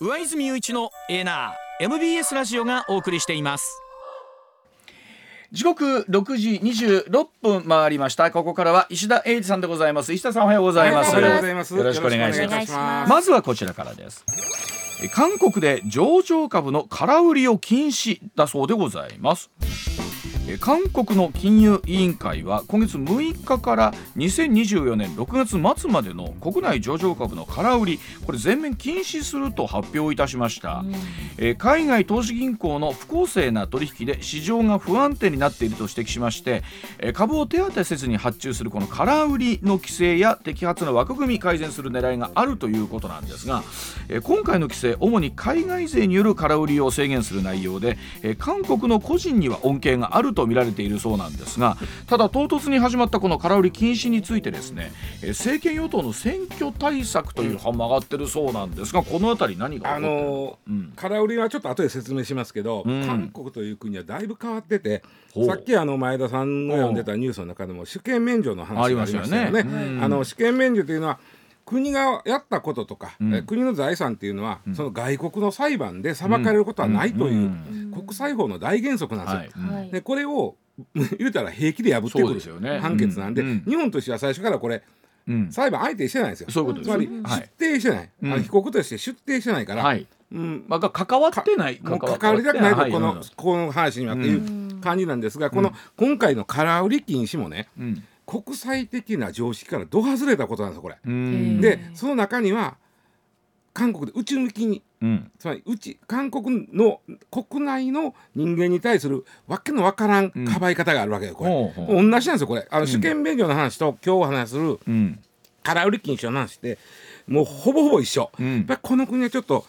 上泉雄一のエナー MBS ラジオがお送りしています。時刻六時二十六分回りました。ここからは石田英二さんでございます。石田さんおはようございます、おはようございます。よろしくお願いします。ます。まずはこちらからです。え韓国で上場株の空売りを禁止だそうでございます。え韓国の金融委員会は今月6日から2024年6月末までの国内上場株の空売りこれ全面禁止すると発表いたしました、えー海外投資銀行の不公正な取引で市場が不安定になっていると指摘しまして、えー株を手当てせずに発注するこの空売りの規制や摘発の枠組み改善する狙いがあるということなんですが、えー今回の規制主に海外勢による空売りを制限する内容で、えー韓国の個人には恩恵があると見られているそうなんですがただ唐突に始まったこの空売り禁止についてですね、えー政権与党の選挙対策という判も上がってるそうなんですがこのあたり何があののうん。空売りはちょっと後で説明しますけど、うん。韓国という国はだいぶ変わっててさっきあの前田さんが読んでたニュースの中でも主権免除の話がありましたよね。あの主権免除というのは国がやったこととか、うん。え国の財産っていうのは、その外国の裁判で裁かれることはないという、うん。国際法の大原則なんですよ。はい。はい。でこれを 言うたら平気で破ってくるですよね。判決なんで、うん。日本としては最初からこれうん。裁判相手にしてないんですよ。そういうことです。つまりうん。はい。出廷してない、うん。あの被告として出廷してないから、はい。うん、まあ、関わってないもう関わりたくないと、はい。このこの話にはっていう感じなんですが、この今回の空売り禁止もねうん国際的な常識からど外れたことなんですよこれ。うん。でその中には韓国で内向きにうん。つまりうち韓国の国内の人間に対するわけのわからんかばい方があるわけよこれ。ほうほう。同じなんですよこれ。あの主権免除の話と今日お話しするうん。空売り禁止の話ってもうほぼほぼ一緒、うん。やっぱりこの国はちょっと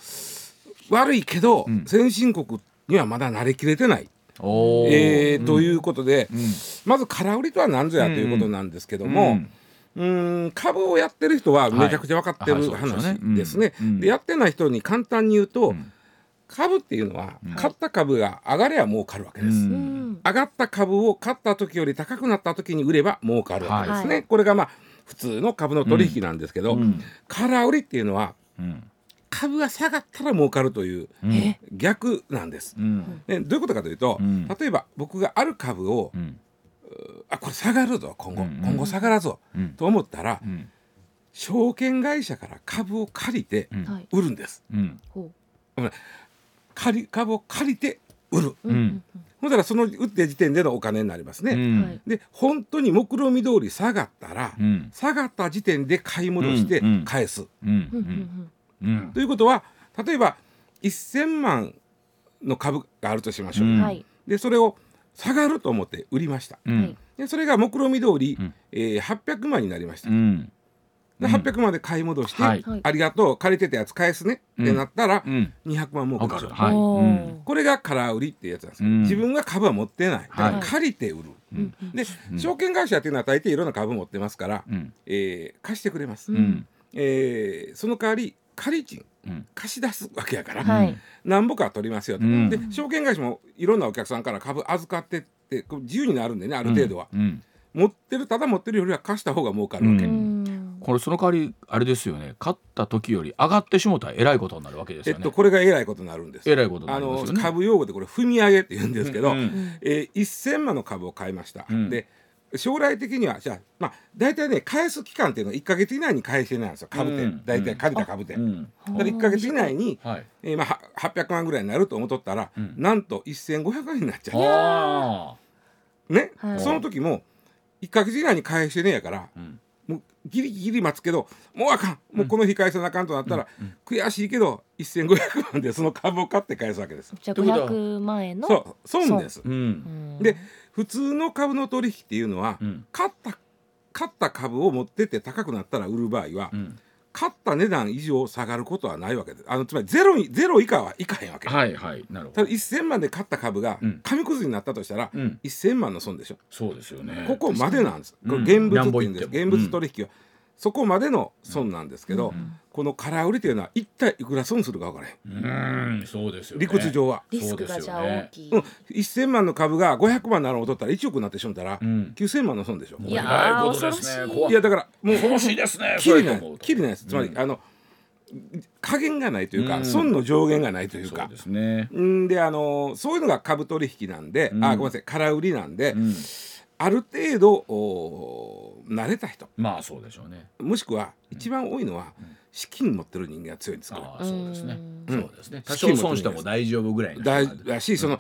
悪いけど、ん。先進国にはまだ慣れきれてない、えーということで、ん。まず空売りとは何ぞやということなんですけども、うん。うーん株をやってる人はめちゃくちゃ分かってる話ですね。でやってない人に簡単に言うと、ん。株っていうのは、買った株が上がれば儲かるわけです。上がった株を買った時より高くなった時に売れば儲かるわけですね。はい。これがまあ普通の株の取引なんですけど、うん。空売りっていうのはうん株が下がったら儲かるというえ？逆なんです。うん。でどういうことかというと、うん。例えば僕がある株を、うん。あこれ下がるぞ今後、うん。うん今後下がらぞ、うん。と思ったら、うん。証券会社から株を借りて売るんです。うん。ほ借り株を借りて売る。ううん。ほんだらその売って時点でのお金になりますね。うん。はい。で本当に目論見通り下がったら、うん。下がった時点で買い戻してうん。うん。返す。うん。うんうんうんということは例えば1,000万の株があるとしましょう。うん。はい。でそれを下がると思って売りました。うん。はい。でそれが目論見通り、うん。えー800万になりました。うん。で800万で買い戻して、はい。はい。ありがとう借りてたやつ返すね、うん。ってなったらうん。200万儲かる。でしょ。はいこれが空売りっていうやつなんですよ、うん。自分が株は持ってない。だからはい借りて売る、うんで、証券会社っていうのは大抵いろんな株持ってますから、うん。えー貸してくれます、ううん。えーその代わり借り賃うん。貸し出すわけやから、はんぼか取りますよと、うん。で証券会社もいろんなお客さんから株預かってって自由になるんでねある程度は、うん。持ってるただ持ってるよりは貸した方が儲かるわけ、ううん。これその代わりあれですよね。勝った時より上がってしもたらえらいことになるわけですよね。えっとこれがえらいことになるんです。えらいことになあのりますよね。株用語でこれ踏み上げって言うんですけど、うん。えー1000万の株を買いました、うん。で将来的にはじゃあまあ大体ね返す期間っていうのは1か月以内に返してないんですよ。株店、うん。大体借りた株店、うん。だから1か月以内に、はい。えーまあ、は800万ぐらいになると思っとったら、うん。なんと1500円になっちゃう。あ。ね、はい。その時も1か月以内に返してねやからあうん。もうギリギリ待つけどもうあかん。もうこの日返さなあかんとなったら、悔しいけど1500万でその株を買って返すわけです。じゃあということは500万円のそう。損です。うん。うん。で普通の株の取引っていうのは、うん。買った買った株を持ってって高くなったら売る場合は、うん。買った値段以上下がることはないわけですあのつまりゼロにゼロ以下はいかへんわけ、はいはいなるほど。ただ1000万で買った株がうん。紙くずになったとしたら、うん。1000万の損でしょ。そうですよね。ここまでなんです、現物って言うん現物取引は、そこまでの損なんですけど、この空売りというのは一体いくら損するか分からへん。うんそうですよね。理屈上は、リスクがじゃあ大きい。うん、1000万の株が500万なのを取ったら1億になってしまったら、うん。9000万の損でしょ、いやー恐ろしい。怖い。やだからもう恐ろしいですねきりないきりないですつまり、うんあの加減がないというか、うん。損の上限がないというか。そうですね。んであのそういうのが株取引なんで、うん。あごめんなさい空売りなんで、うん。ある程度お慣れた人。まあそうでしょうね。もしくは一番多いのは、資金持ってる人間が強いんですか。ら。そうですね。うん。そうですね。多少損しても大丈夫ぐらいだし、その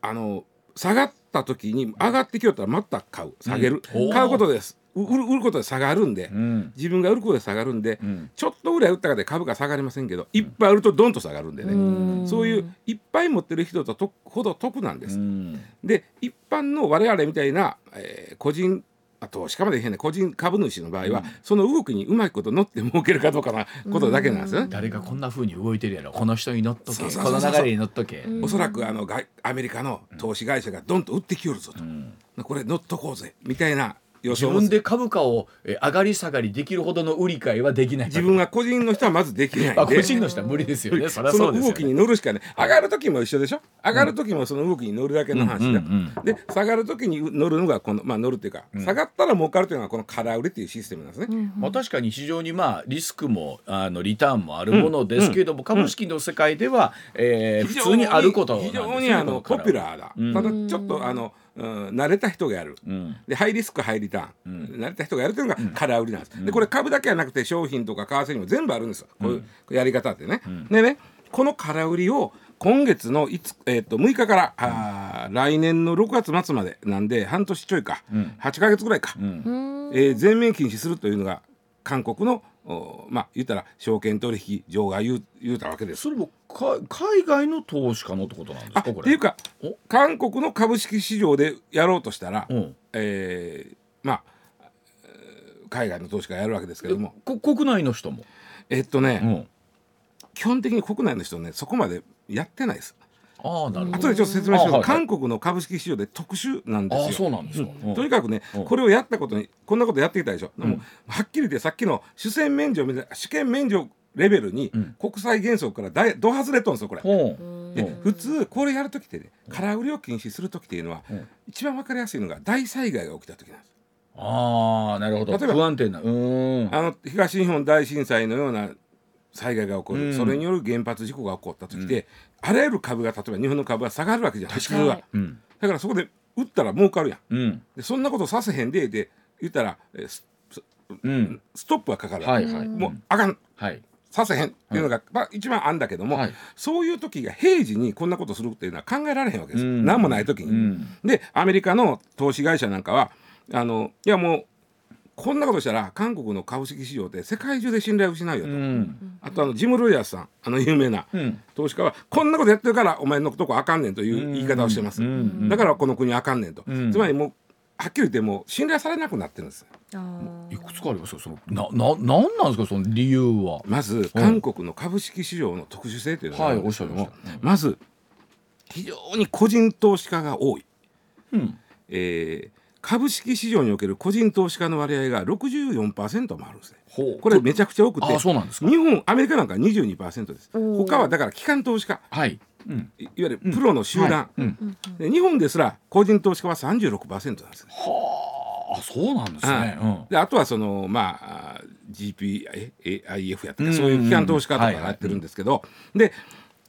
あの下がった時に上がってきよったらまた買う。下げる、買うことです。う売る売ることで下がるんで、うん。自分が売ることで下がるんで、うん。ちょっとぐらい売ったかで株価下がりませんけどいっぱい売るとドンと下がるんでね、うん。そういういっぱい持ってる人ととほど得なんです。うん。で一般の我々みたいな、えー個人あとしかまでへんね個人株主の場合は、その動きにうまいこと乗って儲けるかどうかなことだけなんですよね。誰がこんな風に動いてるやろ。この人に乗っとけ。この流れに乗っとけ。おそらくあの外アメリカの投資会社がドンと売ってきよるぞと、ん。これ乗っとこうぜみたいな予自分で株価をえ上がり下がりできるほどの売り買いはできない。自分が個人の人はまずできない 個人の人は無理ですよね。そ。の動きに乗るしかね。上がる時も一緒でしょ？上がる時もその動きに乗るだけの話だ、で下がる時に乗るのがこのまあ乗るっていうか、下がったら儲かるというのがこの空売りっていうシステムなんですね、まあ、確かに非常にまあリスクもあのリターンもあるものですけれども、株式の世界では、えー普通にあること非ね。常にあのポピュー、ラーだ、うんただちょっとあの、うん、慣れた人がやる、うん。でハイリスクハイリターン、慣れた人がやるというのが空売りなんです、でこれ株だけじゃなくて商品とか為替にも全部あるん。ですよこういうやり方ってね、でねこの空売りを今月のいつ、えー、と6日から、あー来年の6月末までなんで半年ちょいか、8ヶ月ぐらいか、ん。えー全面禁止するというのが韓国のおまあ言ったら証券取引場が言う言うたわけです。それもか海外の投資家のってことなんですあかこれ？っていうかお韓国の株式市場でやろうとしたら、うん。えーまあえー海外の投資家がやるわけですけども。こ国内の人も、えっとね、うん、基本的に国内の人ねそこまでやってないです。ああなるほど。後でちょっと説明しますけど、あはいはい。韓国の株式市場で特殊なんですよ。そうなんですか、うん。とにかくね、うん。これをやったことにこんなことやってきたでしょ、うん。はっきり言ってさっきの主戦免除みたいな主権免除レベルにうん。国際原則から大ド外れとんですよこれ。でうん。普通これやる時ってね空売りを禁止する時っていうのは、うん。一番わかりやすいのが大災害が起きた時なんです。ああなるほど。例えば不安定な。うーん。あの東日本大震災のような災害が起こる、うん。それによる原発事故が起こった時って、あらゆる株が例えば日本の株が下がるわけじゃない。普通は、はい。うん。だからそこで売ったら儲かるやん。うん。でそんなことさせへんでで言ったらえススうん。ストップはかかる、はいはい。もうあかん。はい。させへんっていうのが、まあ、一番あんだけども、はい。そういう時が平時にこんなことするっていうのは考えられへんわけです、うん。何もない時に。うん。でアメリカの投資会社なんかはあのいやもうこんなことしたら韓国の株式市場って世界中で信頼を失うようと、ん。あとあのジム・ロイヤースさんあの有名なうん。投資家はこんなことやってるからお前のとこあかんねんという言い方をしてます、うん。うん。だからこの国あかんねんと、うん。つまりもうはっきり言ってもう信頼されなくなってるんです。あいくつかありますよそのなななんなんですかその理由は？まず韓国の株式市場の特殊性というのがあるんですけども、はいおっしゃいましたまず非常に個人投資家が多い、うん。えー株式市場における個人投資家の割合が64%もあるんですね。これめちゃくちゃ多くてあそうなんですか。日本アメリカなんか22%です。他はだから機関投資家。はい。うん。いいわゆるプロの集団、はい。うん。で日本ですら個人投資家は36%なんですね。はあそうなんですね。うん。であとはそのまああ GPIF やったかそういう機関投資家とかがやってるんですけど、で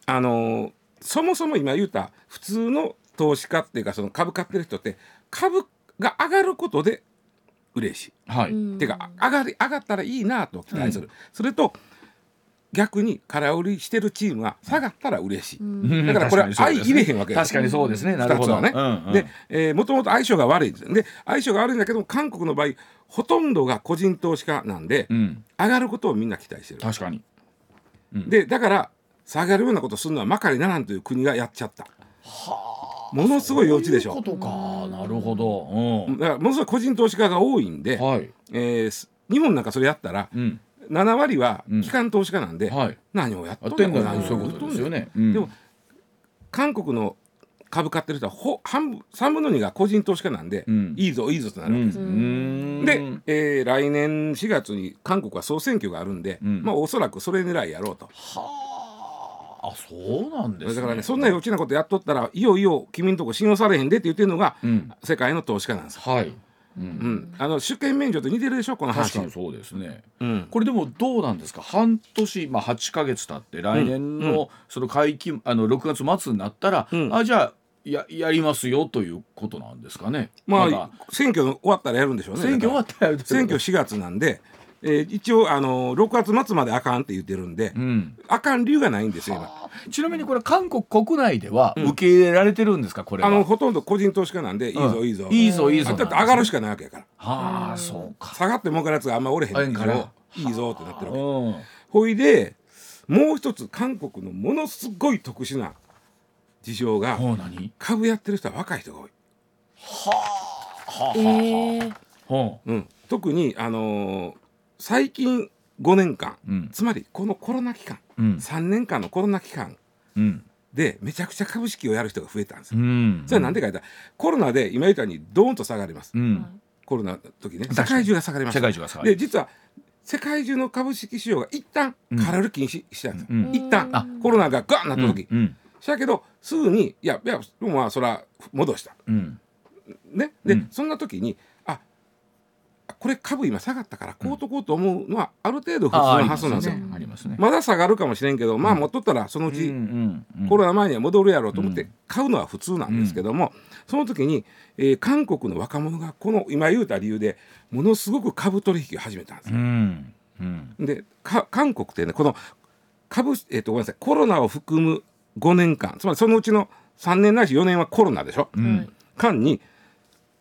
あのーそもそも今言った普通の投資家っていうかその株買ってる人って株が上がることで嬉しい。はい。うん。ていうか上がり上がったらいいなと期待する、それと逆に空売りしてるチームは下がったら嬉しい、うん。だからこれ相入れへんわけです確かにそうですね。なるほど二つはね、うん。うん。で、えーもともと相性が悪いんです。で相性が悪いんだけど韓国の場合ほとんどが個人投資家なんで、うん。上がることをみんな期待してる。確かに。でだから下がるようなことするのはまかりならんという国がやっちゃったものすごい幼稚でしょ。そういうことか。なるほど。うん。だからものすごい個人投資家が多いんで、はい。えーす日本なんかそれやったらうん。7割はうん。機関投資家なんで、はい。何をやってんだとんね。ん何をそういうことですよね。でも韓国の株買ってる人はほ半分3分の2が個人投資家なんで、うん。いいぞいいぞとなるわけです、うん。で、えー来年4月に韓国は総選挙があるんで、うん。まあおそらくそれ狙いやろうと、はああそうなんですね。だからねそんな幼稚なことやっとったらいよいよ君んとこ信用されへんでって言ってるのが、うん。世界の投資家なんですよ。はい。うん、あの出権免除と似てるでしょこの話。確かにそうですね。うん、これでもどうなんですか？半年、まあ、8か月経って来年のその会期あの6月末になったら、うん。あじゃあややりますよということなんですかね？まあ、選挙終わったらやるんでしょうね。選挙終わったらやるら選挙4月なんで、えー一応あの6月末まであかんって言ってるんで、うん、あかん理由がないんですよ今。ちなみにこれ韓国国内では受け入れられてるんですかこれは？あのほとんど個人投資家なんでいいぞ、うん。いいぞ。いいぞいいぞ。だって上がるしかないわけやから。はあそうか。下がって儲かるやつがあんまおれへんから。いいぞってなってるわけ。うん。ほいでもう一つ韓国のものすごい特殊な事情が株やってる人は若い人が多い、はあ。えー、ほうん、特に、あのー最近5年間ううん。つまりこのコロナ期間うん。3年間のコロナ期間うん。でめちゃくちゃ株式をやる人が増えたんですうよ。ん。それはなんでか言ったらコロナで今言ったようにドーンと下がります、うん。コロナの時ね。世界中が下がります。世界中が下がるで実は世界中の株式市場が一旦うん。空売り禁止したんですよ、うん。一旦。あコロナがガンなった時、うん。したけどすぐにいやいやでもまあそれは戻した。うん。ね。で、うん。そんな時にあこれ株今下がったからこうとこうと思うのはある程度普通の発想なんですよ、ねありますね。まだ下がるかもしれんけどまあ持っとったらそのうちコロナ前には戻るやろうと思っうて買うのは普通なんですけども、その時に、えー韓国の若者がこの今言うた理由でものすごく株取引を始めたんですうよ。ん。うん。でか韓国ってねこの株、えー、とごめんなさいコロナを含む5年間つまりそのうちの3年ないし4年はコロナでしょ、うん。間に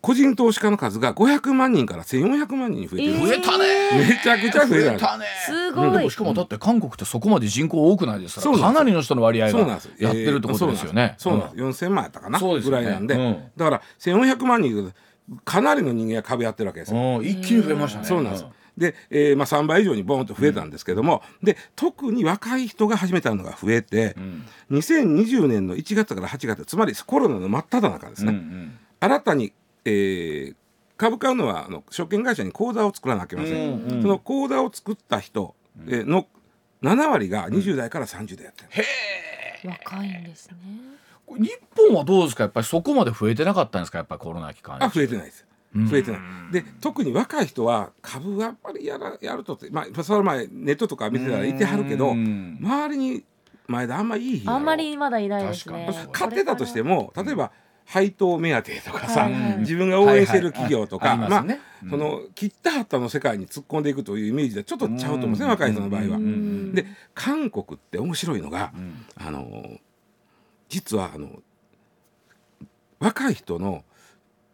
個人投資家の数が500万人から1400万人に増えてる、えー。増えたね。めちゃくちゃ増えたね。すごい。でもしかもだって韓国ってそこまで人口多くないですからかなりの人の割合がそうなんですやってるってことですよね。そうなんです。そうなん。です4000万やったかなそうですよね。ぐらいなんで、うん。だから1400万人かなりの人間が株やってるわけですよ。うん。うん一気に増えましたね。そうなんです。で、えーまあ、3倍以上にボーンと増えたんですけども、で特に若い人が始めたのが増えてう、ん。2020年の1月から8月つまりコロナの真っ只中ですうんうね、ん。新たに、えー株買うのはあの証券会社に口座を作らなきゃいけません、うんうん。その口座を作った人、えーの7割が20代から30代やってる、若いんですね。日本はどうですか？やっぱりそこまで増えてなかったんですか？やっぱりコロナ期間あ増えてないです。うん。増えてない、で特に若い人は株はやっぱりやらやるとって、まあ、その前ネットとか見てたらいてはるけどうん。周りに前であんまいい日あんまりまだいないですね。買ってたとしても例えば配当目当てとかさ、はいはい。自分が応援してる企業とか、はいはい。ますね。まあその切ったはったの世界に突っ込んでいくというイメージでちょっとちゃうと思うんですね、うん。若い人の場合は。うんで韓国って面白いのが、うん。あの実はあの若い人のどう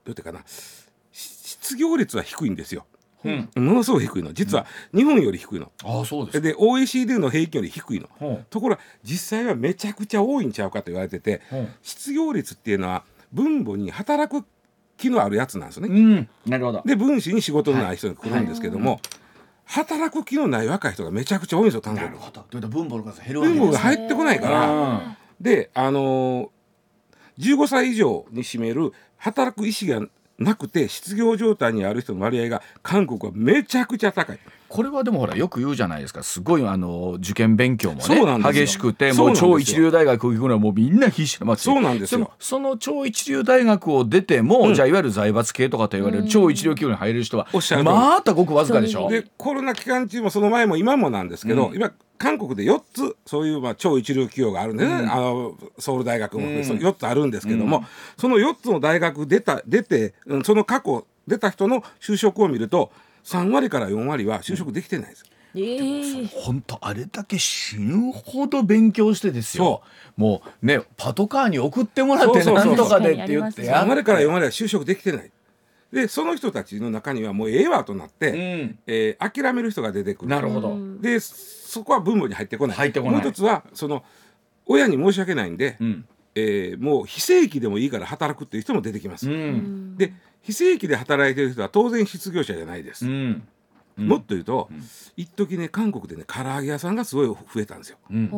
やってかなし失業率は低いんですよ。うん。ものすごい低いの。実は日本より低いの。ああそうですか。で OECD の平均より低いの。ほところが実際はめちゃくちゃ多いんちゃうかと言われてて失業率っていうのは分母に働く気のあるやつなんですよね。うん。なるほど。で分子に仕事のない人が来るんですけども、働く気のない若い人がめちゃくちゃ多いんですよ韓国なるほど。分母の数減るわけ分母ですね。が入ってこないから。うんであのー15歳以上に占める働く意思がなくて失業状態にある人の割合が韓国はめちゃくちゃ高い。これはでもほらよく言うじゃないですか。すごいあの受験勉強もね激しくてもう超一流大学行くのはもうみんな必死な街そうなんですよ。もその超一流大学を出ても、うん。じゃあいわゆる財閥系とかと言われる超一流企業に入れる人はまたごくわずかでしょ？でコロナ期間中もその前も今もなんですけど、うん今韓国で4つそういうまあ超一流企業があるんでね、うん。あのソウル大学もうん。そう4つあるんですけども、うん。その4つの大学出た出てうんその過去出た人の就職を見ると3割から4割は就職できてないです。ええ本当あれだけ死ぬほど勉強してですよ。もうねパトカーに送ってもらってそうそうそうなんとかでって言って。や3割から4割は就職できてない。でその人たちの中にはもうええわとなって、うん。えー諦める人が出てくる。なるほど、うん。でそこは分母に入ってこない。入ってこない。もう一つはその親に申し訳ないんで、うん。えーもう非正規でもいいから働くっていう人も出てきます。うん。で非正規で働いてる人は当然失業者じゃないです。うん。もっと言うと、一時ね韓国でね唐揚げ屋さんがすごい増えたんですよ。うん。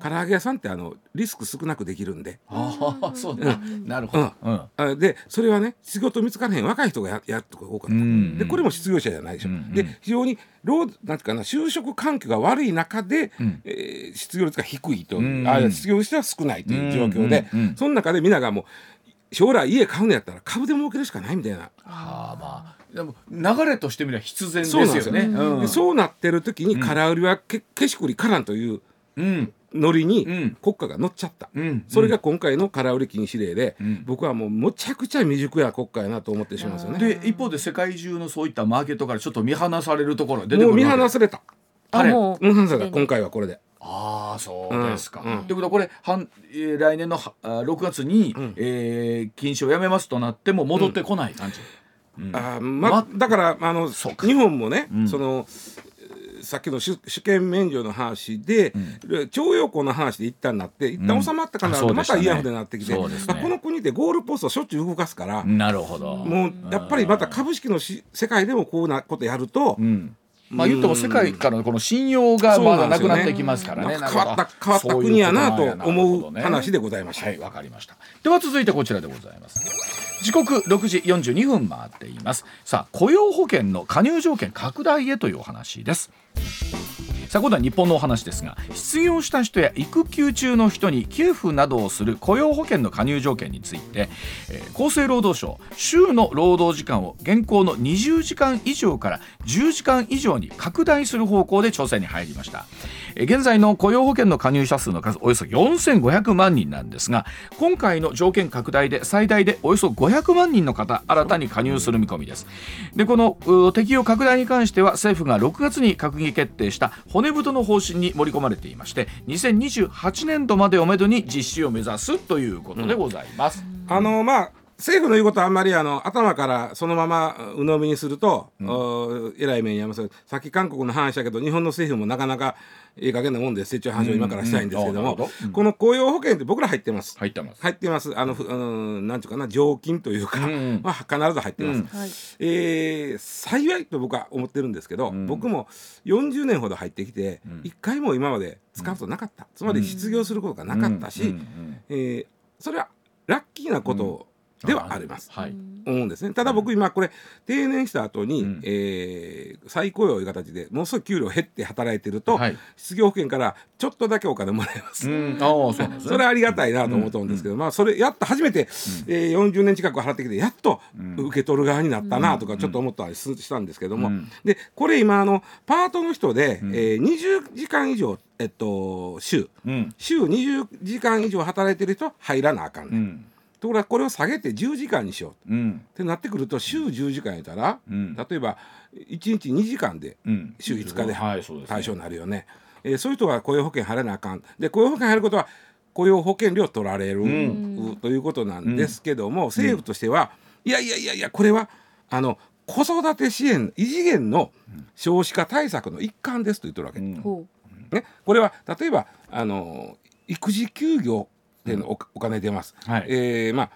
唐揚げ屋さんってあのリスク少なくできるんで。ああそうだ。なるほど、うん。あでそれはね仕事見つからへん若い人がややるとか多かった、うんでこれも失業者じゃないでしょ、うん。うん。で非常に労なんていうかな就職環境が悪い中で、うん。えー失業率が低いと、うん。あ失業率は少ないという状況で、うん。うん。うん。その中で皆がもう将来家買うのやったら株で儲けるしかないみたいな、はあまあでも流れとしてみれば必然ですよよね。うんでそうなってる時に空売りはけけしくりからんといううん。ノリにうん。国家が乗っちゃった、うん。それが今回の空売り禁止令で、ん。僕はもうむちゃくちゃ未熟や国家やなと思ってしまうんですよね。で一方で世界中のそういったマーケットからちょっと見放されるところが出てくもう見放された。あれ。たすでに今回はこれで。ああそうですか。うんうん。ということはこれ半、えー来年のはあ6月に、ん。えー禁止をやめますとなっても戻ってこない感じ。うん。あーままだからあの日本もね、うん。そのえーさっきの主主権免除の話で、徴用工の話で一旦なって一旦収まったかなうでしたね。またイヤホンでなってきて、ね。まあこの国ってゴールポストをしょっちゅう動かすから、なるほど。もうやっぱりまた株式のし世界でもこうなことやると、うんまあ言っても世界からのこの信用がまだなくなってきますからね。なんか変わった変わった国やなと思う話でございました。はい、わかりました。では続いてこちらでございます。時刻6時42分回っています。さあ、雇用保険の加入条件拡大へというお話です。さあ今度は日本のお話ですが失業した人や育休中の人に給付などをする雇用保険の加入条件について、えー厚生労働省週の労働時間を現行の20時間以上から10時間以上に拡大する方向で調整に入りました、現在の雇用保険の加入者数の数およそ4500万人なんですが今回の条件拡大で最大でおよそ500万人の方新たに加入する見込みです。でこの適用拡大に関しては政府が6月に閣議決定した骨太の方針に盛り込まれていまして2028年度までをめどに実施を目指すということでございます、あのまあ政府の言うことはあんまりあの頭からそのまま鵜呑みにすると、おえらい目に遭います。さっき韓国の話だけど日本の政府もなかなかいい加減なもんで成長繁盛を今からしたいんですけども、うん。うんうん。この雇用保険って僕ら入ってます。入ってます。入ってます。あの、ふあのなんていうかな、常勤というか、うんうん。まあ必ず入ってます。うん。はい。えー幸いと僕は思ってるんですけど、僕も40年ほど入ってきて、一回も今まで使うことなかった、つまり失業することがなかったし、うん。うん。えーそれはラッキーなことではあります。はい、思うんですね。ただ僕今これ定年した後に、うん。えー再雇用という形でものすごい給料減って働いてると、はい。失業保険からちょっとだけお金もらえます。うん、ああそうね。それはありがたいなと思うん。ですけど、まあそれやっと初めて、えー40年近く払ってきてやっと受け取る側になったなとかちょっと思ったりすしたんですけども、うん。でこれ今あのパートの人で、えー20時間以上、えっと、週。うん。週20時間以上働いてる人は入らなあかんね、、うんんところがこれを下げて10時間にしよううん。ってなってくると週10時間やったら、うん。例えば1日2時間でうん。週5日で対象になるよね。えーそういう人は雇用保険払わなあかん。で雇用保険入ることは雇用保険料取られる、ん。ということなんですけども、政府としては、いやいやいやいやこれはあの子育て支援異次元の少子化対策の一環ですと言ってるわけ。ね、これは例えばあの育児休業でのお,、お金出ます。はい。えーまあ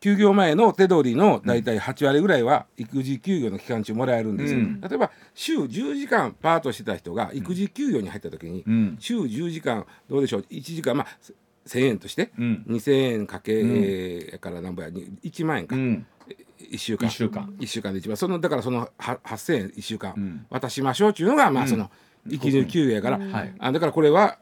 休業前の手取りの大体8割ぐらいは育児休業の期間中もらえるんですよ、うん。例えば週10時間パートしてた人が育児休業に入った時に、うん。週10時間どうでしょう？1時間まあ1,000円として、うん。2,000円かけ、えーやから何ぼやに1万円か、うん。1週間。一週間。一週間で一番そのだからそのは8,000円1週間うん。渡しましょうっていうのが、まあその育児休業やから、はい。あだからこれは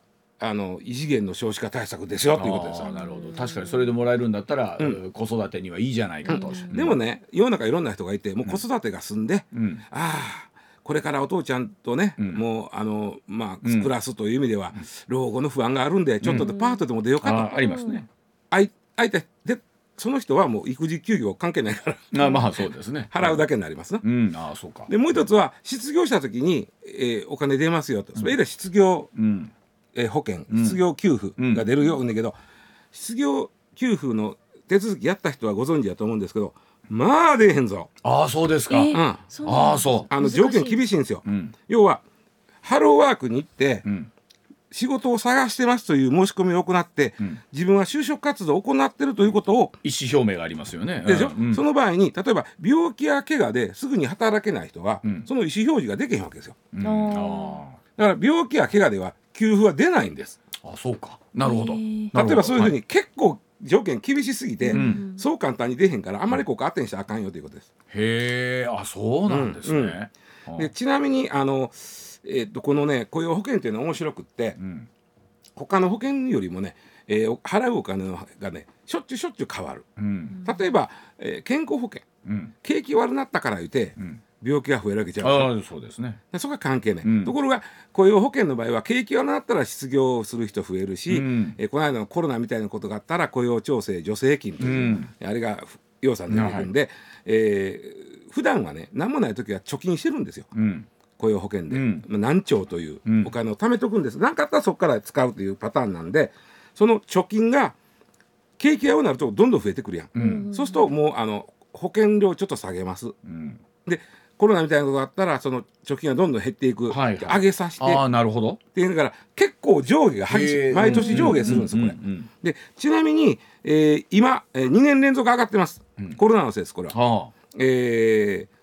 あの異次元の少子化対策ですよということです。よあーなるほど。確かにそれでもらえるんだったら、子育てにはいいじゃないかと、でもね世の中いろんな人がいてもう子育てが済んで、うん。ああこれからお父ちゃんとね、ん。もうあのまあうん。暮らすという意味では、老後の不安があるんでちょっとでパートでも出ようかと、ありますね、あい相手でその人はもう育児休業関係ないからあまあそうですね。払うだけになりますな。うん。ああそうか。でもう一つは失業した時に、えーお金出ますよと、それで失業、うんえー保険ん失業給付が出るようんだけど、失業給付の手続きやった人はご存知だと思うんですけどまあ出えへんぞ。ああそうですか、うん。ああそあの条件厳しいんですよ。うん。要はハローワークに行って、うん。仕事を探してますという申し込みを行って、ん。自分は就職活動を行っているということを意思表明がありますよね。でしょ、うん。うん。その場合に例えば病気や怪我ですぐに働けない人は、ん。その意思表示ができへんわけですよ。だから病気や怪我では給付は出ないんです。ーあそうか。なるほど。例えばそういうふうはに結構条件厳しすぎて、ん。そう簡単に出へんからあんまりここ当てにしたらあかんよということです。へえあそうなんですね、あでちなみにあの、えっとこのね雇用保険っていうのは面白くってうん。他の保険よりもね、えー払うお金のがねしょっちゅうしょっちゅう変わる。うん。例えば、えー健康保険。うん。景気悪なったから言って、ん病気が増えるわけじゃんそうですね。でそこは関係ない、うん。ところが雇用保険の場合は景気がなったら失業する人増えるし、うん。えーこの間のコロナみたいなことがあったら雇用調整助成金という、うん。あれがふ要算出てくるんで、えー普段はね何もない時は貯金してるんですよ。うん。雇用保険で、うん。まあ何兆といううん。お金を貯めとくんです。何かあったらそこから使うというパターンなんでその貯金が景気が良くなるとどんどん増えてくるやん、うん。そうするともうあの保険料ちょっと下げます。うん。でコロナみたいなことがあったらその貯金がどんどん減っていく、はいはい。上げさせて。ああなるほど。っていうから結構上下が激しい毎年上下するんですよこれ。うんでちなみに、えー今、えー、2年連続上がってます、コロナのせいですこれは。はえー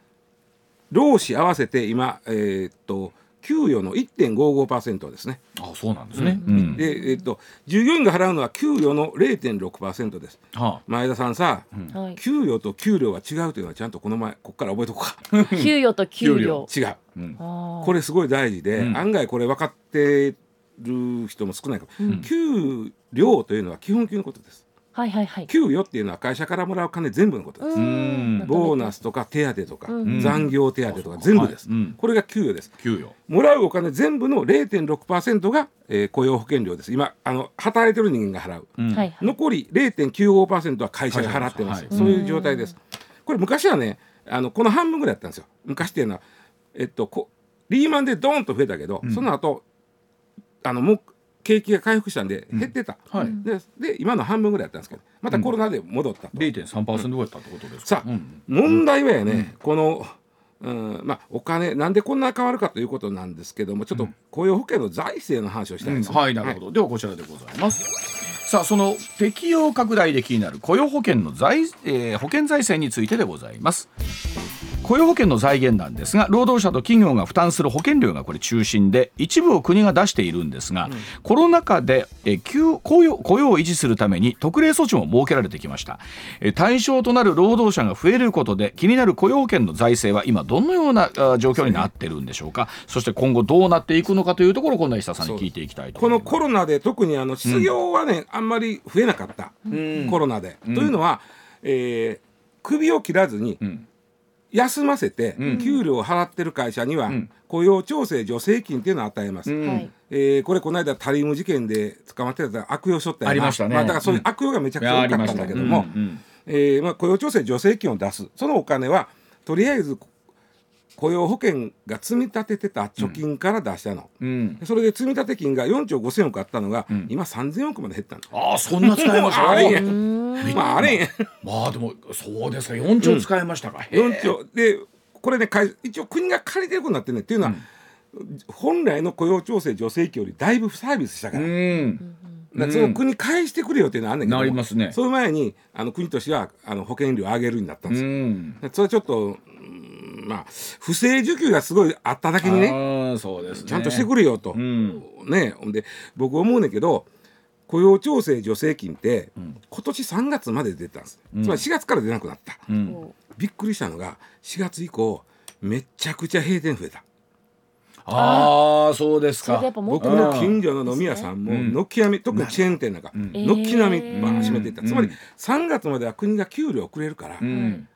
労使合わせて今、えーっと給与の1.55%ですね。ああそうなんですね。うん。で、えーっと従業員が払うのは給与の0.6%です。は前田さんさ、はい。給与と給料が違うというのはちゃんとこの前ここから覚えとこうか。給与と給料。違う。あうん。これすごい大事で、うん。案外これ分かってる人も少ないかも、給料というのは基本給のことですはいはいはい。給与っていうのは会社からもらう金全部のことです、ん。ボーナスとか手当とか、うん。残業手当とか全部です、これが給与です。給与もらうお金全部の0.6%が、えー雇用保険料です。今あの働いてる人間が払う、うん。はいはい。残り0.95%は会社が払ってます、会社がそういう状態です。これ昔はねあのこの半分ぐらいやったんですよ。昔っていうのはえっとこリーマンでドーンと増えたけど、その後あのもう景気が回復したんで減ってた、はい。でで今の半分ぐらいやったんですけどまたコロナで戻ったと、0.3%ぐらいだったってことですさあ、うん。問題はやね、この、うん、まあお金なんでこんな変わるかということなんですけどもちょっと雇用保険の財政の話をしたいんですよ、はいなるほど、ではこちらでございますさあその適用拡大で気になる雇用保険の財、えー保険財政についてでございます。雇用保険の財源なんですが労働者と企業が負担する保険料がこれ中心で一部を国が出しているんですが、コロナ禍でえ雇用雇用を維持するために特例措置も設けられてきました。えー対象となる労働者が増えることで気になる雇用保険の財政は今どのようなあ状況になってるんでしょうか。そして今後どうなっていくのかというところを今度は石田さんに聞いていきたいとこ思います。のコロナで特にあの失業はね、あんまり増えなかった、コロナで。というのは、えー首を切らずにん。休ませて、給料を払ってる会社には、雇用調整助成金っていうのを与えます。はい。えーこれこの間タリウム事件で捕まってた悪用しとったよな。ありましたね。あ、だからそういう悪用がめちゃくちゃ多かったんだけども、えーまあ、雇用調整助成金を出す。そのお金はとりあえず雇用保険が積み立ててた貯金から出したの、うん。でそれで積立金が4兆5000億あったのが、今3000億まで減ったの。ああそんな使いました？あれまああれやまあでもそうですか。4兆使いましたか、へえ4兆。でこれね一応国が借りてることになってるねっていうのは、本来の雇用調整助成金よりだいぶサービスしたから,、うん。だその国返してくれよっていうのはあんねんけど。もなりますね。その前にあの国としてはあの保険料上げるになったんですよ、ん。でそれはちょっとうんまあ不正受給がすごいあっただけにねああそうですね。ちゃんとしてくれよと、ん。ね。ほんで僕思うねんけど雇用調整助成金って、今年3月まで出てたんです、つまり4月から出なくなった、うん。びっくりしたのが4月以降めっちゃくちゃ閉店増えた。ああそうですか。僕の近所の飲み屋さんもん。軒並み特にチェーン店なんかん。軒並みバーン閉めていった、うん。つまり3月までは国が給料をくれるから、うん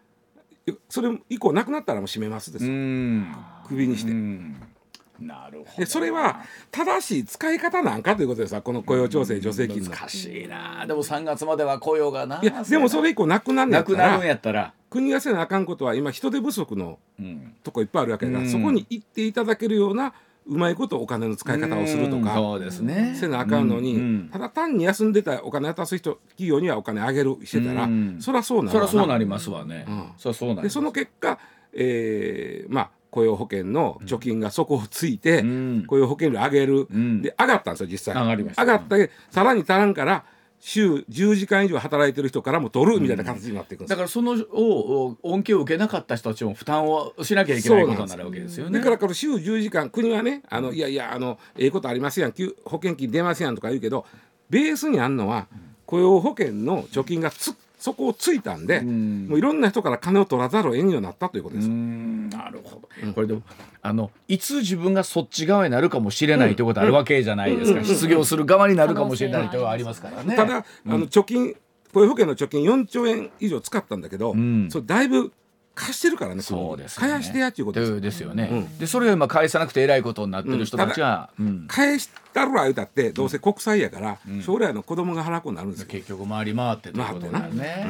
それ以降なくなったらもう閉めますですクビにして、うん。なるほど。でそれは正しい使い方なんかということでさこの雇用調整助成金の、難しいな。でも3月までは雇用がないやでもそれ以降なくなるんやったなくなるんらやったら。国がせなあかんことは今人手不足のうん。とこいっぱいあるわけだから、うん。そこに行っていただけるようなうまいことお金の使い方をするとかうんそうですね。せなあかんのに、うんうん。ただ単に休んでたお金渡す人企業にはお金あげるしてたら、うん。そりゃそうなるそりわゃそうなりますわね、うん。そりゃそうなでその結果、えーまあ雇用保険の貯金が底をついて、うん。雇用保険料上げる、ん。で上がったんですよ実際。上がりました。上がってさらに足らんから週10時間以上働いてる人からも取るみたいな形になっていくんですよ。だからそのをを恩恵を受けなかった人たちも負担をしなきゃいけないことになるわけですよね。だからこの週10時間国はねあのいやいやあのええことありますやん給保険金出ますやんとか言うけどベースにあんのは雇用保険の貯金がつそこをついたんで、ん。もういろんな人から金を取らざるを得んようになったということうです。ん。なるほど、これでもあのいつ自分がそっち側になるかもしれないということあるわけじゃないですか、失業する側になるかもしれないというのはありますからね。ただ、あの貯金雇用保険の貯金4兆円以上使ったんだけど、ん。それだいぶ貸してるからねそうですよね。返してやっていうことですでですよね、うん。でそれを今返さなくてえらいことになってる人たちが、うん。返したるわ言うたってどうせ国債やから、将来の子供が払うことになるんですよ、結局回り回ってということだよね、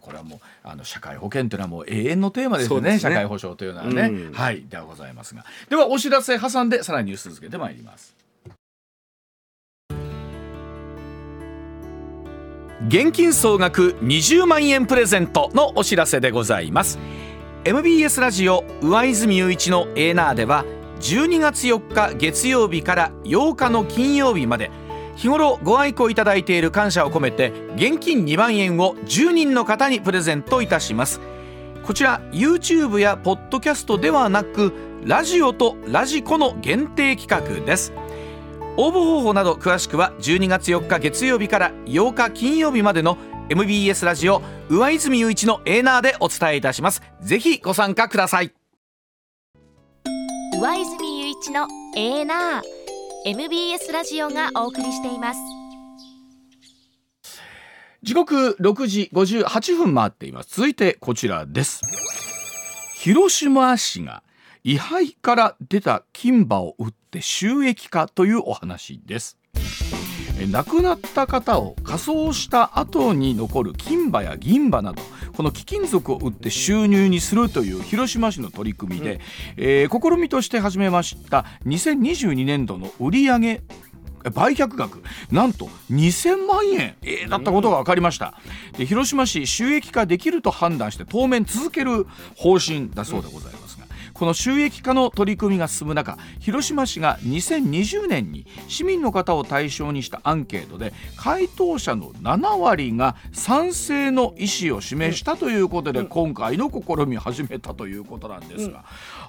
これはもうあの社会保険というのはもう永遠のテーマですよねね。社会保障というのはね、うん。はい。ではございますが。ではお知らせ挟んでさらにニュース続けてまいります現金総額20万円プレゼントのお知らせでございます。MBS ラジオ上泉雄一のエーナーでは12月4日月曜日から8日の金曜日まで日頃ご愛顧いただいている感謝を込めて現金2万円を10人の方にプレゼントいたします。こちら YouTube やポッドキャストではなくラジオとラジコの限定企画です。応募方法など詳しくは12月4日月曜日から8日金曜日までの MBS ラジオ上泉雄一のエーナーでお伝えいたします。ぜひご参加ください。上泉雄一のエーナー MBS ラジオがお送りしています。時刻6時58分回っています。続いてこちらです。広島市が位牌から出た金歯を売って収益化というお話です。え亡くなった方を火葬した後に残る金歯や銀歯などこの貴金属を売って収入にするという広島市の取り組みで、えー試みとして始めました2022年度の売上売却額なんと2000万円、えーだったことが分かりました。で広島市収益化できると判断して当面続ける方針だそうでございます。が、この収益化の取り組みが進む中広島市が2020年に市民の方を対象にしたアンケートで回答者の7割が賛成の意思を示したということで、今回の試みを始めたということなんですが、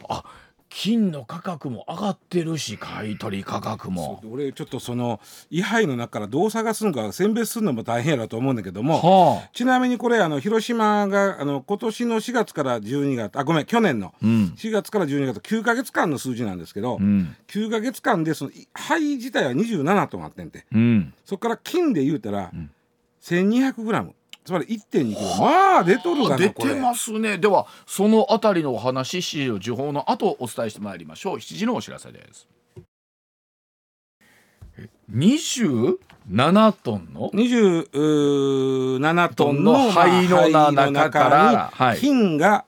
あ金の価格も上がってるし買い取り価格も。俺ちょっとその位牌の中からどう探すのか選別するのも大変やろと思うんだけども、はあ。ちなみにこれあの広島があの今年の4月から12月あごめん去年のうん。4月から12月9か月間の数字なんですけど、うん。9か月間でその牌自体は27トンあってんて。うん。そこから金で言うたら、1200グラムつまり1.2キロまあ出とるが出なこれ。てますね。ではそのあたりのお話7時の時報の後お伝えしてまいりましょう。7時のお知らせです。え27トンの？27トンの灰の中から金が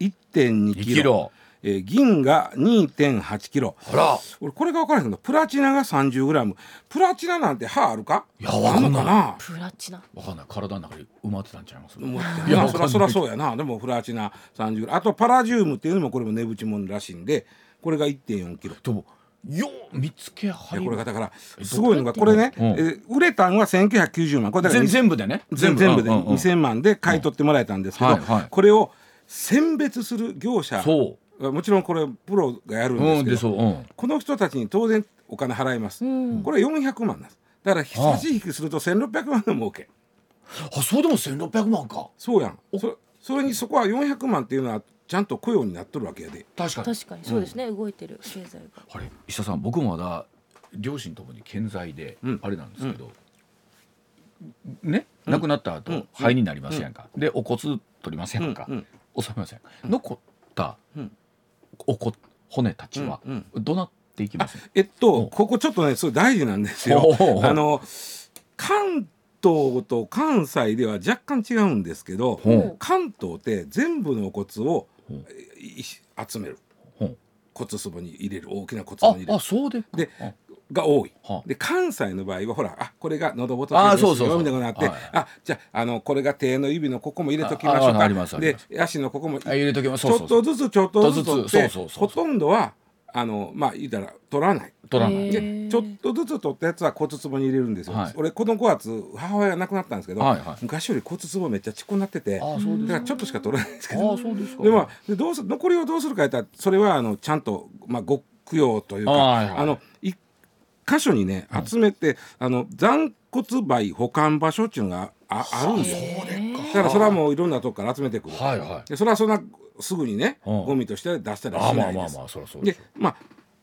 1.2 2キロ。キロえー銀が2.8キロ。あら。俺これが分からへんけどプラチナが30グラム。プラチナなんて歯あるか？いやわかんない。プラチナ。わかんない。体の中に埋まってたんちゃいます？思っていやいやそらそらうそうやな。でもプラチナ30グラム。あとパラジウムっていうのもこれも値打ちもんらしいんでこれが1.4キロ。でもよう見つけはでりこれがだからすごいのがこれね、うん。えー売れたんは1990万。これだから全全部でね。全全部で。うんうんうん。2000万で買い取ってもらえたんですけど、はいはい。これを選別する業者そもちろんこれプロがやるんううんですけど、ううん。この人たちに当然お金払います、うん。これ400万なんです。だから差し引きすると1600万の儲け。あそうでも1600万か。そうやん。そそれにそこは400万っていうのはちゃんと雇用になっとるわけやで。確かに。確かに。そうですね、動いてる経済が。あれ石田さん僕もまだ両親ともに健在で、うん。あれなんですけど、ね？亡くなった後、うん。肺になりますやんか、でお骨取りますやんか、うん。うん。収めません、残ったうんお骨骨たちは、うんどうなっていきます？えっおとここちょっとねすごい大事なんですよ。あの関東と関西では若干違うんですけど関東って全部のお骨を集める。骨壺に入れる大きな骨壺あに入れる。あそうでであが多い。はあ。で関西の場合はほらあこれが喉仏あーですよそうそうみたいになって、はい。あじゃああのこれが手の指のここも入れときましょうか。で足のここもあ入れときます。ちょうちょっとずつちょっとずつそうそうそうほとんどはあのまあ言ったら取らない。取らない。へでーちょっとずつ取ったやつは骨壺に入れるんですよ、はい。俺この5月母親が亡くなったんですけど、はいはい。昔より骨壺めっちゃちっこになっててあそうですだからちょっとしか取らないんですけど。あそうですか。でまあでどうす残りをどうするか言ったらそれはあのちゃんと、まあ、ご供養というかあはいはい。あの一箇所にね集めて、あの残骨灰保管場所っていうのがああるんですよ。そうでっか。からそれはもういろんなとこから集めてくる、はいはい。でそれはそんなすぐにね、うん。ゴミとして出したりはあしないです。まあまあまあそりゃそうでまあ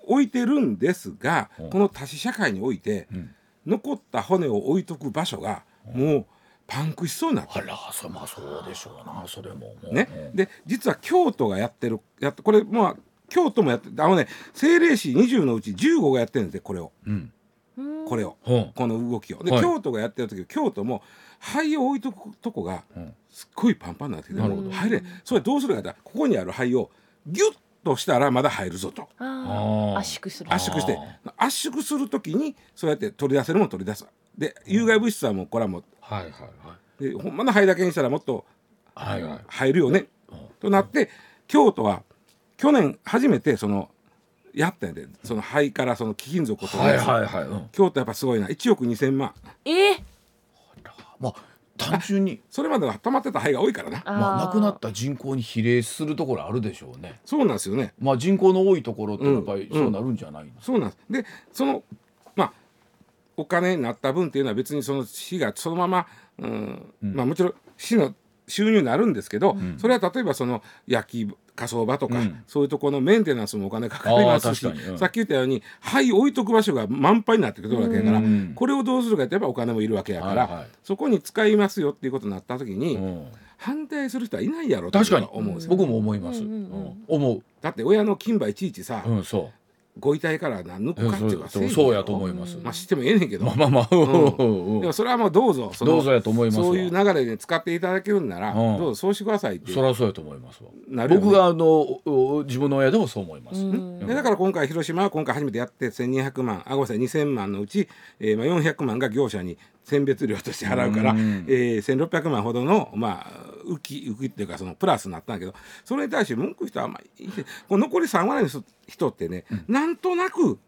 置いてるんですが、うん。この多子社会において、ん。残った骨を置いとく場所がもうパンクしそうになってるあらそまあそうでしょうなそれもね、で実は京都がやってるやこれまあ京都もやってあのね政令市20のうち15がやってるんですよこれを。うん。これを、う。んこの動きを。で、はい。京都がやってる時京都も灰を置いとくとこがうん。すっごいパンパンになってて、なるほど。入れそれどうするかって言ったらここにある灰をギュッとしたらまだ入るぞと。圧縮する。圧縮して圧縮する時にそうやって取り出せるもん取り出す。で有害物質はもうこれはもうはいはいはい。でほんまの灰だけにしたらもっとはいはい。入るよね、となって京都は去年初めてそのやったんやで。その灰からその貴金属を取りはい出す、はい。はいうん。京都やっぱすごいな。1億2,000万。えー。まあ単純に。それまでは溜まってた灰が多いからな。まあー亡くなった人口に比例するところあるでしょうね。そうなんですよね。まあ人口の多いところってやっぱりうん。そうなるんじゃないの？そうなんです。でそのまあお金になった分っていうのは別にその市がそのまま、うん。まあもちろん市の収入になるんですけど、それは例えばその焼き火葬場とか、うん。そういうところのメンテナンスもお金かかりますし、うん。さっき言ったように灰置いとく場所が満杯になってくるわけやから、うん。これをどうするかってやっぱお金もいるわけやから、はいはい。そこに使いますよっていうことになった時に、うん。反対する人はいないやろと確かに思うんですよ。僕も思います。うんうんうん。うん。思だって親の金歯いちいちさ、ううんそご遺体からな抜うくかっていうかそうそうやと思います。まあ知ってもええねんけど、まあまあまあうん。うんでもそれはもうどうぞどうぞやと思いますわ。そういう流れで使っていただけるんなら、うん。どうぞそうしてくださいって。そりゃそうやと思いますわ。なるよね。僕があのお自分の親でもそう思います。うだから今回広島は今回初めてやって1200万あごめんなさい2000万のうち、えーまあ、400万が業者に選別料として払うから、うん。えー、1600万ほどのまあ浮き浮きっていうかそのプラスになったんだけどそれに対して文句言う人はあんまりこの残り3割の人人ってね、なんとなく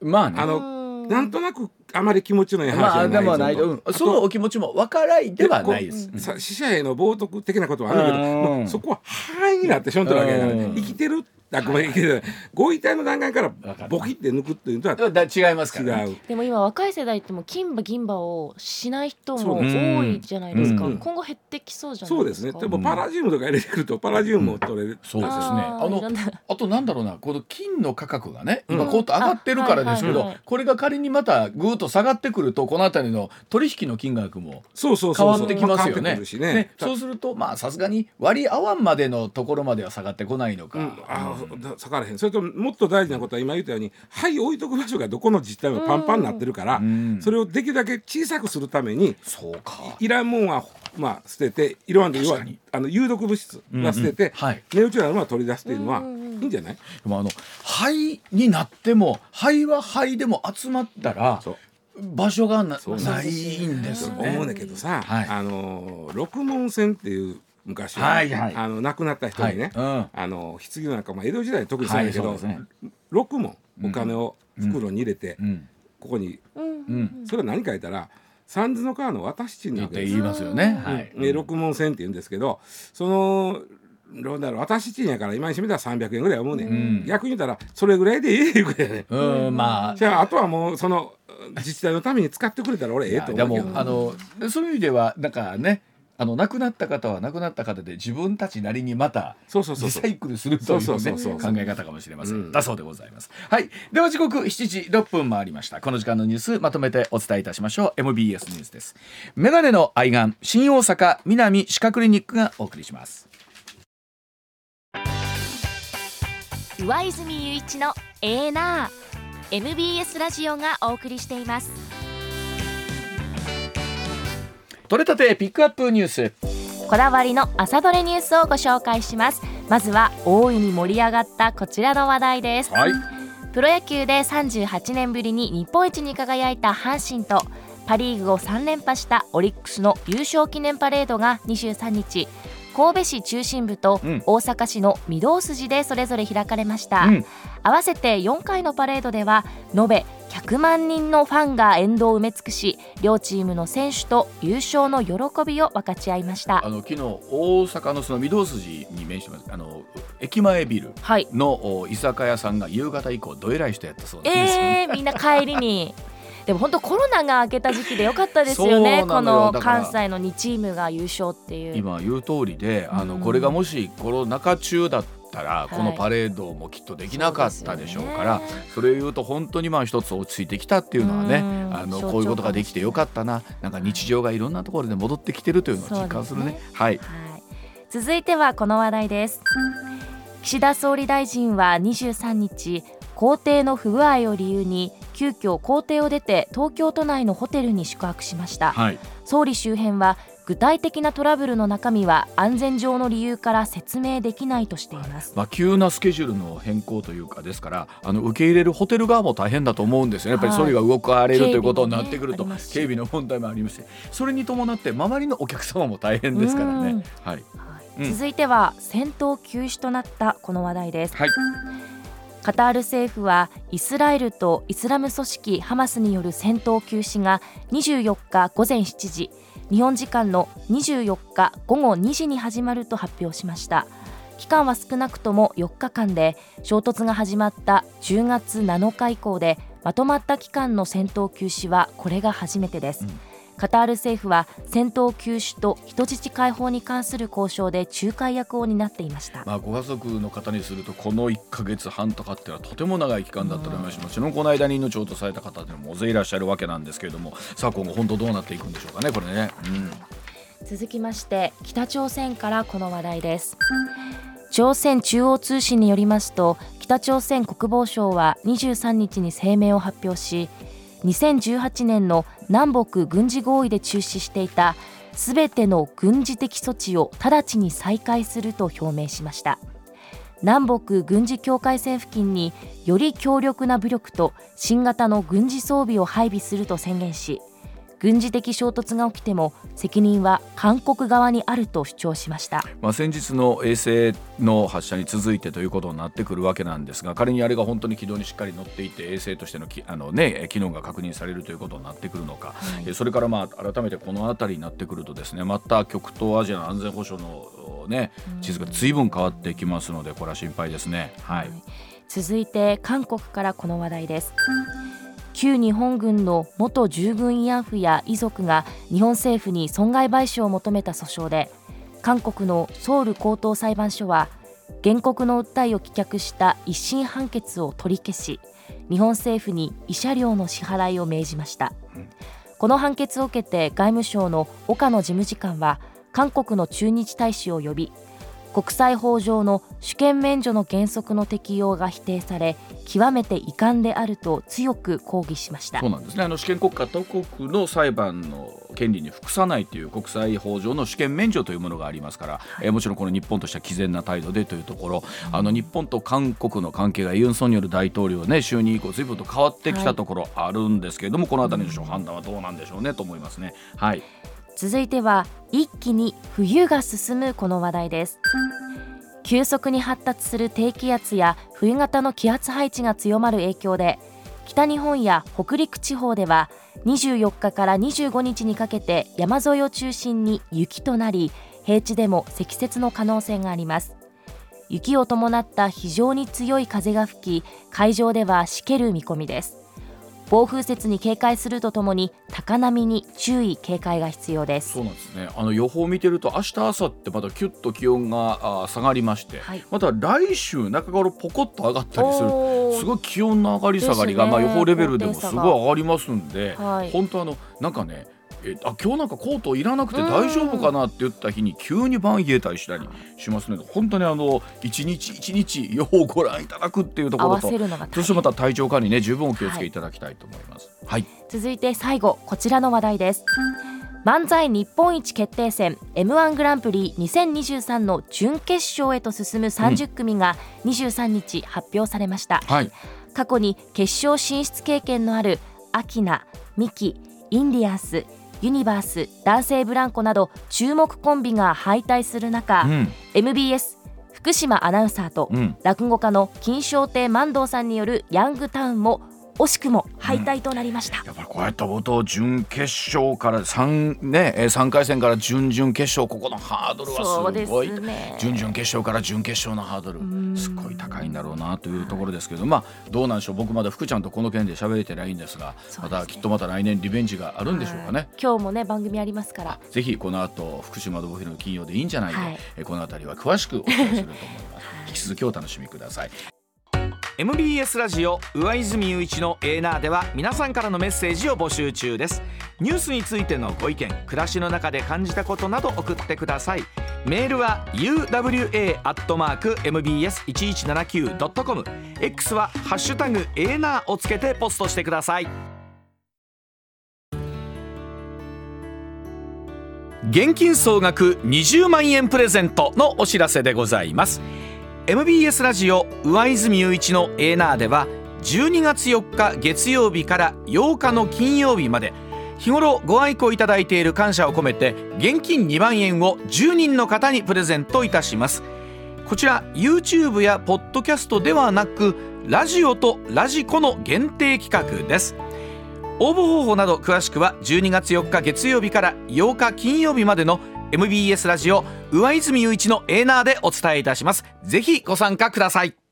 まあね。あのなんとなくあまり気持ちのいい話じゃないうんぞとあとそのお気持ちも分からいではないです。こうさ死者への冒涜的なことはあるけど、うん。もうそこは範囲になってしょんとるわけだから、うん。生きてるあごめん生きてるご遺体の段階からボキって抜くっていうのはだ違いますからね。違う。でも今若い世代ってもう金歯銀歯をしない人も多いじゃないですか、うん。今後減ってきそうじゃなそいうでか。ですすね。でもパラジウムとか入れてくるとパラジウムも取れる、そうですね。あのあとなんだろうなこの金の価格がね今うん。こうと上がってるからですけどあはいはいはい。これが仮にまたぐーっと下がってくるとこの辺りの取引の金額もそうそうそうそう。変わってきますよね。そうするとまあさすがに割り合わんまでのところまでは下がってこないのか、うん、あだ下がらへん。それともっと大事なことは今言ったように灰置いとく場所がどこの自治体もパンパンになってるから、ん。それをできるだけ小さくするためにそうか。いらんもんはまあ捨てていらんで要はあの有毒物質は捨てて、うんうん。はい。値打ちのあるものは取り出すっていうのはいいんじゃないでもあの灰になっても灰は灰でも集まったら場所がなないんですよね。思うねんけどさ、はい。あの六門線っていう昔は、はいはい。あの亡くなった人にね、はい。うん。あの棺の中、まあ、江戸時代特にそうだけど、はいね。六門お金を袋に入れて、うん。ここにうん。うん。それは何書いたら三途の川の渡し地になって。言いますよね。はい。え六門線って言うんですけどそのどうだろう渡し地やから今にしてみたら300円ぐらい思うね、ん。逆に言ったらそれぐらいでええいうことやね、うんまあ。じゃああとはもうその自治体のために使ってくれたら俺ええとで思うけど。もあのそういう意味ではなんかねあの亡くなった方は亡くなった方で自分たちなりにまたそうそうそうそう。リサイクルするという考え方かもしれません、うん。だそうでございます。はい。では時刻7時6分回りました。この時間のニュースまとめてお伝えいたしましょう。MBS ニュースです。メガネの愛玩新大阪南歯科クリニックがお送りします。上泉雄一のエーナー。MBS ラジオがお送りしています取れたてピックアップニュース。こだわりの朝どれニュースをご紹介します。まずは大いに盛り上がったこちらの話題です。はい。プロ野球で38年ぶりに日本一に輝いた阪神とパ・リーグを3連覇したオリックスの優勝記念パレードが23日神戸市中心部とうん。大阪市の御堂筋でそれぞれ開かれました、うん。合わせて4回のパレードでは延べ100万人のファンが沿道を埋め尽くし両チームの選手と優勝の喜びを分かち合いました。あの昨日大阪のその御堂筋に面してます。あの駅前ビルはい。のお居酒屋さんが夕方以降どえらい人やったそうです。よね、えー、みんな帰りに。でも本当コロナが明けた時期でよかったですよねこの関西の2チームが優勝っていう。今言う通りであの、これがもしコロナ禍中だったら、このパレードもきっとできなかったでしょうから、それを言うと本当にまあ一つ落ち着いてきたっていうのはね、あのこういうことができてよかったな。なんか日常がいろんなところで戻ってきてるというのを実感するね。はい、続いてはこの話題です。岸田総理大臣は23日公邸の不具合を理由に急遽公邸を出て東京都内のホテルに宿泊しました、はい、総理周辺は具体的なトラブルの中身は安全上の理由から説明できないとしています、まあ、急なスケジュールの変更というかですからあの受け入れるホテル側も大変だと思うんですよね。やっぱり総理が動かれる、はい、ということになってくると警備の問題もありましてそれに伴って周りのお客様も大変ですからね。はい、うん、続いては戦闘休止となったこの話題です。はい。カタール政府はイスラエルとイスラム組織ハマスによる戦闘休止が24日午前7時日本時間の24日午後2時に始まると発表しました。期間は少なくとも4日間で衝突が始まった10月7日以降でまとまった期間の戦闘休止はこれが初めてです、うん。カタール政府は戦闘休止と人質解放に関する交渉で仲介役を担っていました、まあ、ご家族の方にするとこの1か月半とかっていうのはとても長い期間だったと思います。しもちろんこの間に命を落とされた方も大勢いらっしゃるわけなんですけれども。さあ今後本当どうなっていくんでしょうかねこれね。うん。続きまして北朝鮮からこの話題です。朝鮮中央通信によりますと北朝鮮国防省は23日に声明を発表し2018年の南北軍事合意で中止していたすべての軍事的措置を直ちに再開すると表明しました。南北軍事境界線付近により強力な武力と新型の軍事装備を配備すると宣言し軍事的衝突が起きても責任は韓国側にあると主張しました、まあ、先日の衛星の発射に続いてということになってくるわけなんですが仮にあれが本当に軌道にしっかり乗っていて衛星としてのきあの、ね、機能が確認されるということになってくるのか、はい、それからまあ改めてこの辺りになってくるとですねまた極東アジアの安全保障の、ね、地図が随分変わってきますのでこれは心配ですね。はい、はい、続いて韓国からこの話題です。旧日本軍の元従軍慰安婦や遺族が日本政府に損害賠償を求めた訴訟で韓国のソウル高等裁判所は原告の訴えを棄却した一審判決を取り消し日本政府に慰謝料の支払いを命じました、この判決を受けて外務省の岡野事務次官は韓国の駐日大使を呼び国際法上の主権免除の原則の適用が否定され極めて遺憾であると強く抗議しました。そうなんですね。あの主権国家他国の裁判の権利に服さないという国際法上の主権免除というものがありますから、はい、えもちろんこの日本としては毅然な態度でというところ、うん、あの日本と韓国の関係がユン・ソンニョル大統領ね就任以降ずいぶんと変わってきたところあるんですけれども、はい、この辺りの判断はどうなんでしょうねと思いますね。はい続いては一気に冬が進むこの話題です。急速に発達する低気圧や冬型の気圧配置が強まる影響で北日本や北陸地方では24日から25日にかけて山沿いを中心に雪となり平地でも積雪の可能性があります。雪を伴った非常に強い風が吹き海上ではしける見込みです。暴風雪に警戒するとともに高波に注意警戒が必要です。そうなんですね。あの予報を見てると明日明後日またキュッと気温が下がりまして、はい、また来週中頃ポコッと上がったりする。すごい気温の上がり下がりが、ね、まあ予報レベルでもすごい上がりますんで、はい、本当あのなんかねえあ今日なんかコートいらなくて大丈夫かなって言った日に急に晩冷えたりしたりしますので本当にあの一日一日予報をご覧いただくっていうところとそしてまた体調管理ね十分お気をつけい。ただきたいと思います、はい、はい、続いて最後こちらの話題です。漫才日本一決定戦 m 1グランプリ2023の準決勝へと進む30組が23日発表されました、うんはい、過去に決勝進出経験のあるアキナ、ミキ、インディアンスユニバース男性ブランコなど注目コンビが敗退する中、うん、MBS 福島アナウンサーと、落語家の金賞亭万堂さんによるヤングタウンも惜しくも敗退となりました、やっぱりこうやったことを準決勝から3ねえー3回戦から準々決勝ここのハードルはすごいすね。準々決勝から準決勝のハードル。すごい高いんだろうなというところですけどまあどうなんでしょう。僕まだ福ちゃんとこの件で喋れてないんですがね。またきっとまた来年リベンジがあるんでしょうかね。今日もね番組ありますから。ぜひこの後福島の日の金曜でいいんじゃないで、はい。えーこの辺りは詳しくお伝えすると思います。引き続きお楽しみください。MBS ラジオ上泉雄一のエーナーでは皆さんからのメッセージを募集中です。ニュースについてのご意見暮らしの中で感じたことなど送ってください。メールは uwa.mbs1179.com X はハッシュタグエーナーをつけてポストしてください。現金総額20万円プレゼントのお知らせでございます。MBS ラジオ上泉雄一のエーナーでは12月4日月曜日から8日の金曜日まで日頃ご愛顧いただいている感謝を込めて現金2万円を10人の方にプレゼントいたします。こちら YouTube やポッドキャストではなくラジオとラジコの限定企画です。応募方法など詳しくは12月4日月曜日から8日金曜日までの MBS ラジオ上泉雄一のエーナーでお伝えいたします。ぜひご参加ください。